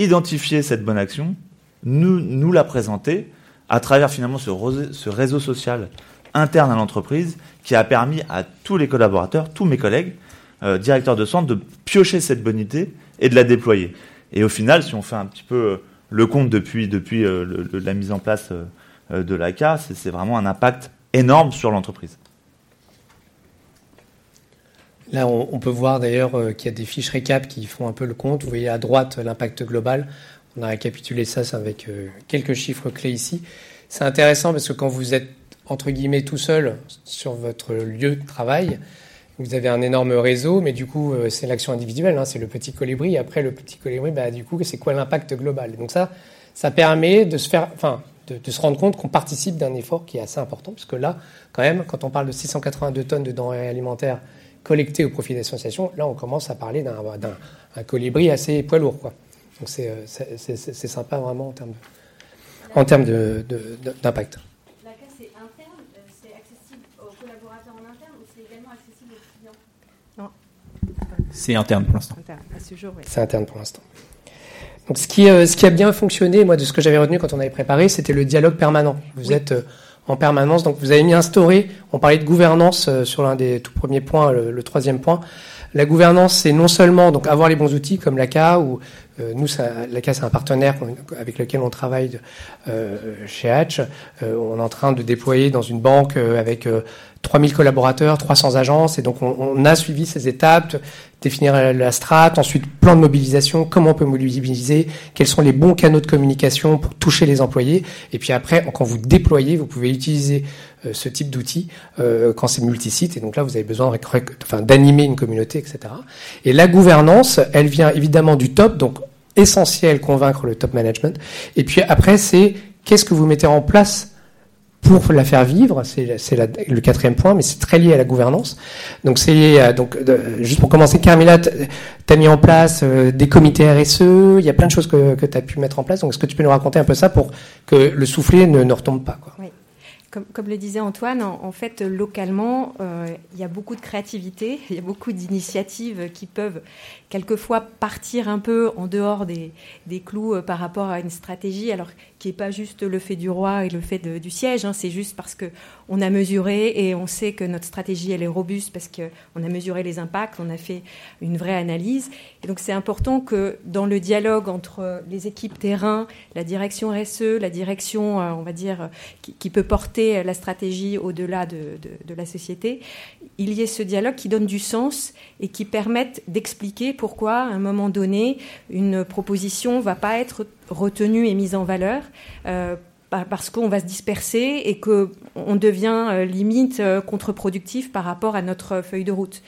identifier cette bonne action, nous, la présenter à travers finalement ce, réseau social interne à l'entreprise qui a permis à tous les collaborateurs, tous mes collègues, euh, directeurs de centre, de piocher cette bonne idée et de la déployer. Et au final, si on fait un petit peu euh, le compte depuis, depuis euh, la mise en place de l'ACA, c'est vraiment un impact énorme sur l'entreprise. Là, on, peut voir d'ailleurs qu'il y a des fiches récap qui font un peu le compte. Vous voyez à droite l'impact global. On a récapitulé ça avec quelques chiffres clés ici. C'est intéressant parce que quand vous êtes entre guillemets tout seul sur votre lieu de travail, vous avez un énorme réseau, mais du coup, euh, c'est l'action individuelle, hein, c'est le petit colibri. Après, le petit colibri, bah, du coup, c'est quoi l'impact global? Donc ça, ça permet de se faire, enfin, de, se rendre compte qu'on participe d'un effort qui est assez important, parce que là, quand même, quand on parle de 682 tonnes de denrées alimentaires collectées au profit d'associations, là, on commence à parler d'un colibri assez poids lourd, quoi. Donc c'est euh, sympa vraiment en termes en termes d'impact. C'est interne pour l'instant. C'est interne pour l'instant. Donc ce qui, euh, ce qui a bien fonctionné, moi, de ce que j'avais retenu quand on avait préparé, c'était le dialogue permanent. Vous êtes euh, en permanence, donc vous avez mis instauré, on parlait de gouvernance euh, sur l'un des tout premiers points, le, troisième point. La gouvernance, c'est non seulement donc avoir les bons outils comme l'ACA ou nous, ça, l'ACA, c'est un partenaire avec lequel on travaille chez Hatch. on est en train de déployer dans une banque avec 3000 collaborateurs, 300 agences, et donc on, on, a suivi ces étapes, définir la strate, ensuite plan de mobilisation, comment on peut mobiliser, quels sont les bons canaux de communication pour toucher les employés, et puis après, quand vous déployez, vous pouvez utiliser euh, ce type d'outils euh, quand c'est multisite, et donc là vous avez besoin d'animer une communauté, etc. Et la gouvernance, elle vient évidemment du top, donc essentiel convaincre le top management, et puis après c'est qu'est-ce que vous mettez en place pour la faire vivre, c'est le quatrième point, mais c'est très lié à la gouvernance. Donc c'est donc juste pour commencer, Carmela, tu as mis en place euh, des comités RSE, il y a plein de choses que, que tu as pu mettre en place. Donc est-ce que tu peux nous raconter un peu ça pour que le soufflet ne, retombe pas quoi? Oui. Comme, comme, le disait Antoine, en, fait, localement, euh, il y a beaucoup de créativité, il y a beaucoup d'initiatives qui peuvent quelquefois partir un peu en dehors des, clous euh, par rapport à une stratégie. Alors qui n'est pas juste le fait du roi et le fait du siège, hein, c'est juste parce que on a mesuré et on sait que notre stratégie elle est robuste parce qu'on a mesuré les impacts, on a fait une vraie analyse. Et donc c'est important que dans le dialogue entre les équipes terrain, la direction RSE, la direction, euh, on va dire, qui, peut porter la stratégie au-delà de, de, la société, il y ait ce dialogue qui donne du sens et qui permette d'expliquer pourquoi, à un moment donné, une proposition va pas être retenue et mise en valeur euh, parce qu'on va se disperser et qu'on devient euh, limite euh, contre-productif par rapport à notre feuille de route.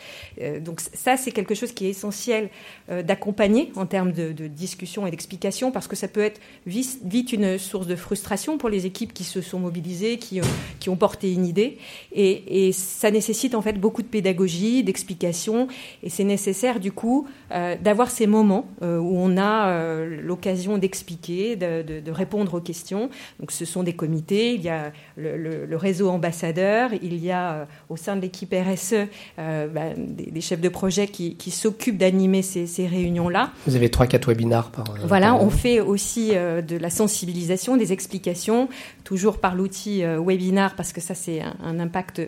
donc ça, c'est quelque chose qui est essentiel d'accompagner en termes de, discussion et d'explication parce que ça peut être vite, une source de frustration pour les équipes qui se sont mobilisées, qui, qui ont porté une idée. Et, ça nécessite en fait beaucoup de pédagogie, d'explication et c'est nécessaire du coup d'avoir ces moments où on a l'occasion d'expliquer, de, de, de, répondre aux questions. Ce sont des comités, il y a le, réseau ambassadeur, il y a euh, au sein de l'équipe RSE euh, bah, des, chefs de projet qui, s'occupent d'animer ces, réunions-là. Vous avez trois, quatre webinars par euh, Voilà, on fait aussi de la sensibilisation, des explications, toujours par l'outil webinar, parce que ça c'est un, impact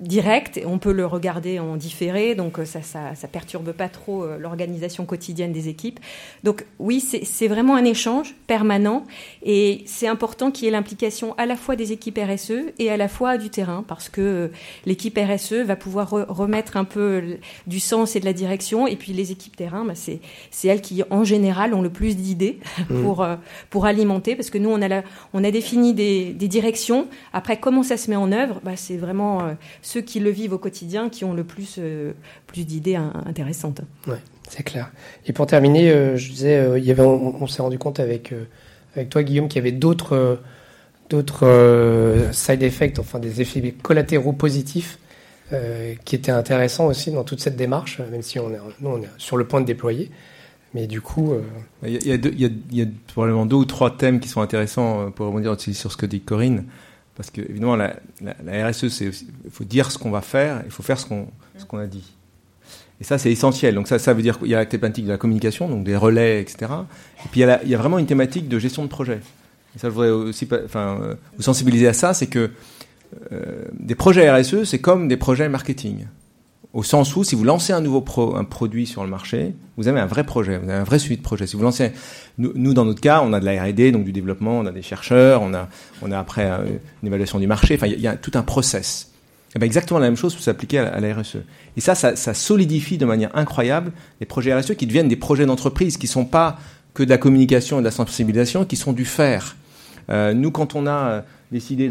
direct, on peut le regarder en différé, donc ça ça, perturbe pas trop l'organisation quotidienne des équipes. Donc oui, c'est vraiment un échange permanent et c'est important qu'il y ait l'implication à la fois des équipes RSE et à la fois du terrain, parce que euh, l'équipe RSE va pouvoir remettre un peu du sens et de la direction, et puis les équipes terrain, bah, c'est elles qui, en général, ont le plus d'idées mmh. pour, euh, pour alimenter, parce que nous, on a, on a défini des, directions. Après, comment ça se met en œuvre bah, C'est vraiment euh, ceux qui le vivent au quotidien qui ont le plus, plus d'idées intéressantes. Ouais, c'est clair. Et pour terminer, je disais, il y avait, on s'est rendu compte avec avec toi, Guillaume, qu'il y avait d'autres euh, d'autres euh, side effects, enfin des effets collatéraux positifs euh, qui étaient intéressants aussi dans toute cette démarche, même si on est, nous, on est sur le point de déployer. Mais du coup. Il, y a, probablement deux ou trois thèmes qui sont intéressants pour rebondir sur ce que dit Corinne. Parce que, évidemment, la, RSE, il faut dire ce qu'on va faire, il faut faire ce qu'on ce qu'on a dit. Et ça, c'est essentiel. Donc ça, ça veut dire qu'il y a la thématique de la communication, donc des relais, etc. Et puis il y, a y vraiment une thématique de gestion de projet. Et ça, je voudrais aussi enfin, euh, vous sensibiliser à ça, c'est que euh, des projets RSE, c'est comme des projets marketing. au sens où si vous lancez un nouveau pro, un produit sur le marché, vous avez un vrai projet, vous avez un vrai suivi de projet. Si vous lancez, nous, dans notre cas, on a de la R&D, donc du développement, on a des chercheurs, on a, on a après euh, une évaluation du marché. Enfin, il y, a tout un process. Et ben exactement la même chose peut s'appliquer à, la RSE. Et ça, ça, solidifie de manière incroyable les projets RSE qui deviennent des projets d'entreprise, qui sont pas que de la communication et de la sensibilisation, qui sont du faire. Euh, nous, quand on a décidé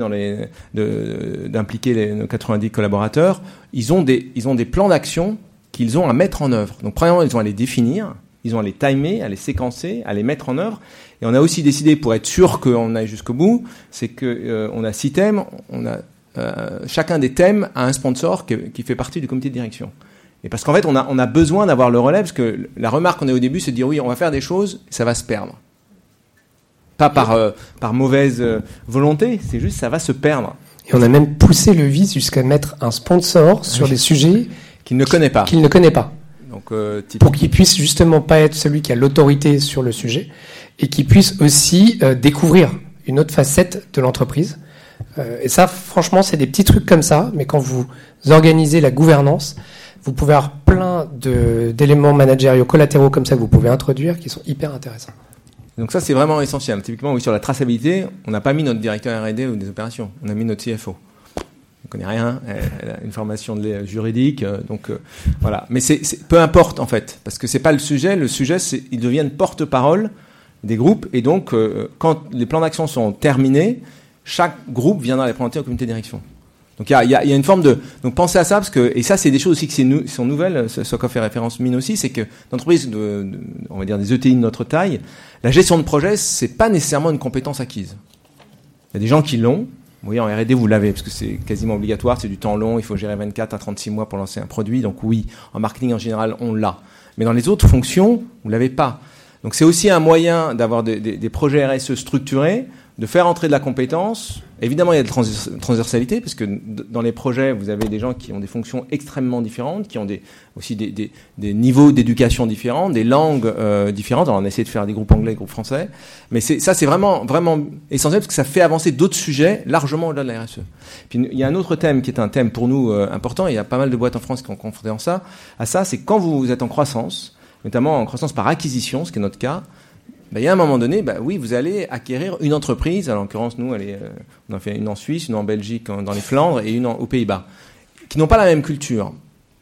d'impliquer nos 90 collaborateurs, ils ont des, ils ont des plans d'action qu'ils ont à mettre en œuvre. Donc, premièrement, ils ont à les définir, ils ont à les timer, à les séquencer, à les mettre en œuvre. Et on a aussi décidé, pour être sûr qu'on aille jusqu'au bout, c'est qu'on euh, a six thèmes, on a euh, chacun des thèmes a un sponsor qui, qui, fait partie du comité de direction. Et parce qu'en fait, on a, on a besoin d'avoir le relais, parce que la remarque qu'on a au début, c'est de dire oui, on va faire des choses, ça va se perdre. Pas par, euh, par mauvaise euh, volonté, c'est juste ça va se perdre. Et on a même poussé le vice jusqu'à mettre un sponsor sur des sujets qu'il ne connaît pas. Qu'il ne connaît pas. Donc, euh, pour qu'il puisse justement pas être celui qui a l'autorité sur le sujet et qui puisse aussi découvrir une autre facette de l'entreprise. Euh, et ça, franchement, c'est des petits trucs comme ça, mais quand vous organisez la gouvernance, vous pouvez avoir plein d'éléments managériaux collatéraux comme ça que vous pouvez introduire qui sont hyper intéressants. Donc ça, c'est vraiment essentiel. Typiquement, oui, sur la traçabilité, on n'a pas mis notre directeur R&D ou des opérations, on a mis notre CFO. On connaît rien, elle a une formation juridique, euh, donc euh, voilà. Mais c'est peu importe en fait, parce que c'est pas le sujet. Le sujet, c'est ils deviennent porte-parole des groupes, et donc quand les plans d'action sont terminés, chaque groupe viendra les présenter au comité de direction. Donc il y a, y, y a, une forme de donc pensez à ça parce que et ça c'est des choses aussi qui nou, sont nouvelles. Ce quoi fait référence mine aussi, c'est que d'entreprises de, on va dire des ETI de notre taille, la gestion de projet c'est pas nécessairement une compétence acquise. Il y a des gens qui l'ont. Oui, en R&D vous l'avez parce que c'est quasiment obligatoire, c'est du temps long, il faut gérer 24 à 36 mois pour lancer un produit. Donc oui, en marketing en général on l'a. Mais dans les autres fonctions, vous l'avez pas. Donc c'est aussi un moyen d'avoir des, des, des projets RSE structurés de faire entrer de la compétence. Évidemment, il y a de la transversalité, parce que dans les projets, vous avez des gens qui ont des fonctions extrêmement différentes, qui ont des, aussi des, des, des niveaux d'éducation différents, des langues euh, différentes. Alors, on essaie de faire des groupes anglais, des groupes français. Mais ça, c'est vraiment, vraiment essentiel, parce que ça fait avancer d'autres sujets largement au-delà de la RSE. Puis, il y a un autre thème qui est un thème pour nous euh, important, il y a pas mal de boîtes en France qui ont confronté en ça, à ça, c'est quand vous êtes en croissance, notamment en croissance par acquisition, ce qui est notre cas, ben, il y a un moment donné, ben, oui, vous allez acquérir une entreprise. En l'occurrence, nous, euh, on en fait une en Suisse, une en Belgique, dans les Flandres et une aux Pays-Bas, qui n'ont pas la même culture.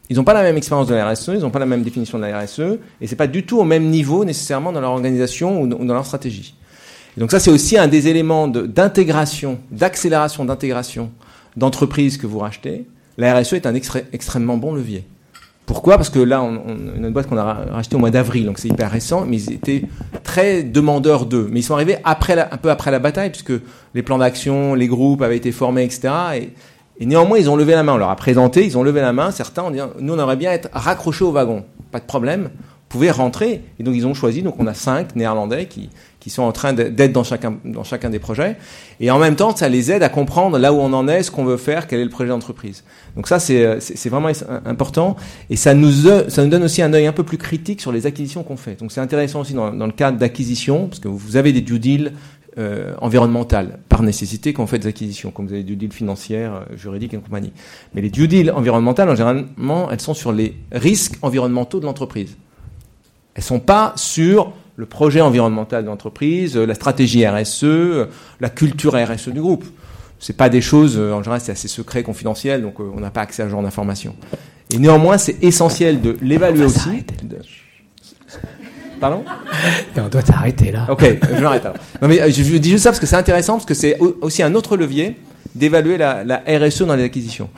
Ils n'ont pas la même expérience de la RSE, ils n'ont pas la même définition de la RSE, et c'est pas du tout au même niveau nécessairement dans leur organisation ou dans leur stratégie. Donc ça, c'est aussi un des éléments d'intégration, d'accélération d'intégration d'entreprises que vous rachetez. La RSE est un extrêmement bon levier. Pourquoi? Parce que là, on, on, une boîte qu'on a racheté au mois d'avril, donc c'est hyper récent, mais ils étaient très demandeurs d'eux. Mais ils sont arrivés un peu après la bataille, puisque les plans d'action, les groupes avaient été formés, etc. Et, et, néanmoins, ils ont levé la main. On leur a présenté, ils ont levé la main. Certains ont dit, nous, on aimerait bien être raccrochés au wagon. Pas de problème. Vous pouvez rentrer. Et donc, ils ont choisi. Donc, on a cinq néerlandais qui, qui sont en train d'être dans chacun, dans chacun des projets. Et en même temps, ça les aide à comprendre là où on en est, ce qu'on veut faire, quel est le projet d'entreprise. Donc ça, c'est vraiment important. Et ça nous, ça nous donne aussi un œil un peu plus critique sur les acquisitions qu'on fait. Donc c'est intéressant aussi dans, le cadre d'acquisition, parce que vous avez des due deals euh, environnementales par nécessité quand on fait des acquisitions, comme vous avez des due deals financières, euh, juridiques et compagnie. Mais les due deals environnementales, en généralement, elles sont sur les risques environnementaux de l'entreprise. Elles sont pas sur le projet environnemental de l'entreprise, la stratégie RSE, la culture RSE du groupe. C'est pas des choses, en général, c'est assez secret, confidentiel, donc on n'a pas accès à ce genre d'informations. Et néanmoins, c'est essentiel de l'évaluer aussi. De... Pardon? On doit t'arrêter là. Ok, je m'arrête alors. Non mais je dis juste ça parce que c'est intéressant, parce que c'est aussi un autre levier d'évaluer la, la, RSE dans les acquisitions.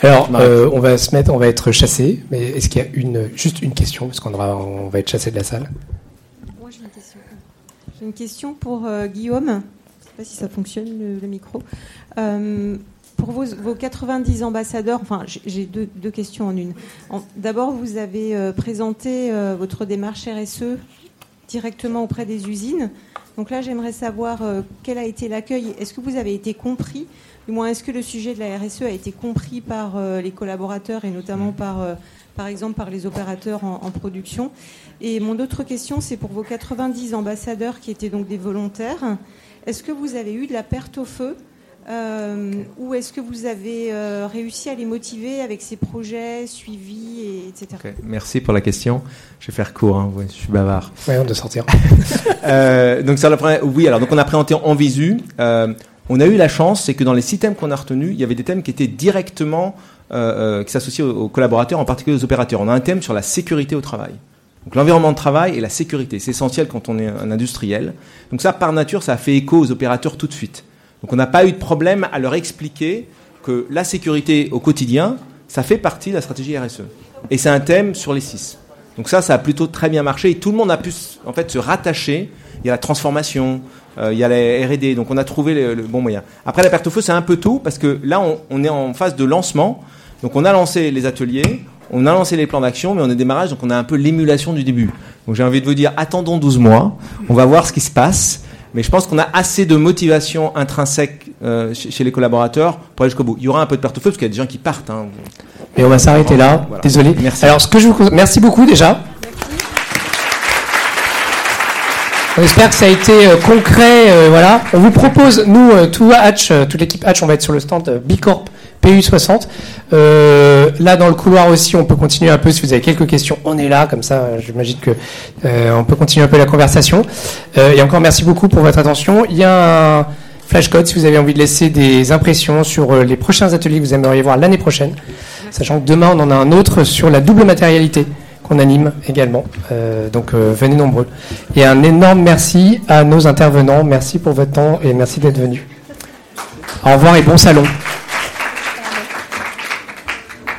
Alors, euh, on va se mettre, on va être chassé. Mais est-ce qu'il y a une, juste une question, parce qu'on va, on va être chassé de la salle une question pour euh, Guillaume. Je ne sais pas si ça fonctionne le, le micro. Euh, pour vos, vos, 90 ambassadeurs, enfin, j'ai deux, deux, questions en une. D'abord, vous avez euh, présenté votre démarche RSE directement auprès des usines. Donc là, j'aimerais savoir quel a été l'accueil. Est-ce que vous avez été compris? Du moins, est-ce que le sujet de la RSE a été compris par les collaborateurs et notamment par, par exemple, par les opérateurs en, en production et mon autre question, c'est pour vos 90 ambassadeurs qui étaient donc des volontaires. Est-ce que vous avez eu de la perte au feu euh, ou est-ce que vous avez euh, réussi à les motiver avec ces projets suivis, et, etc. Merci pour la question. Je vais faire court, hein, ouais, je suis bavard. Ouais, on doit sortir. Euh, donc sur la première, oui, alors donc on a présenté en visu. Euh, on a eu la chance, c'est que dans les six thèmes qu'on a retenus, il y avait des thèmes qui étaient directement qui s'associaient aux, collaborateurs, en particulier aux opérateurs. On a un thème sur la sécurité au travail. Donc l'environnement de travail et la sécurité, c'est essentiel quand on est un industriel. Donc ça, par nature, ça a fait écho aux opérateurs tout de suite. Donc on n'a pas eu de problème à leur expliquer que la sécurité au quotidien, ça fait partie de la stratégie RSE. Et c'est un thème sur les six. Donc ça, ça a plutôt très bien marché et tout le monde a pu en fait se rattacher. Il y a la transformation, euh, il y a la R&D, donc on a trouvé le, le bon moyen. Après la perte au feu, c'est un peu tôt parce que là, on, on est en phase de lancement. Donc on a lancé les ateliers, on a lancé les plans d'action, mais on est démarrage, donc on a un peu l'émulation du début. Donc j'ai envie de vous dire, attendons 12 mois, on va voir ce qui se passe. Mais je pense qu'on a assez de motivation intrinsèque euh, chez, chez les collaborateurs pour aller jusqu'au bout. Il y aura un peu de perte au feu parce qu'il y a des gens qui partent. Hein. Mais on va s'arrêter là. Voilà. Désolé. Merci. Alors, ce que je vous... merci beaucoup déjà. On espère que ça a été euh, concret. euh, voilà. On vous propose, nous, euh, tout Hatch, euh, toute l'équipe Hatch, on va être sur le stand euh, Bicorp PU60. Euh, là, dans le couloir aussi, on peut continuer un peu. Si vous avez quelques questions, on est là. Comme ça, j'imagine que on peut continuer un peu la conversation. Et encore, merci beaucoup pour votre attention. Il y a un flashcode si vous avez envie de laisser des impressions sur les prochains ateliers que vous aimeriez voir l'année prochaine. Sachant que demain, on en a un autre sur la double matérialité qu'on anime également. Euh, donc euh, venez nombreux. Et un énorme merci à nos intervenants. Merci pour votre temps et merci d'être venus. Au revoir et bon salon.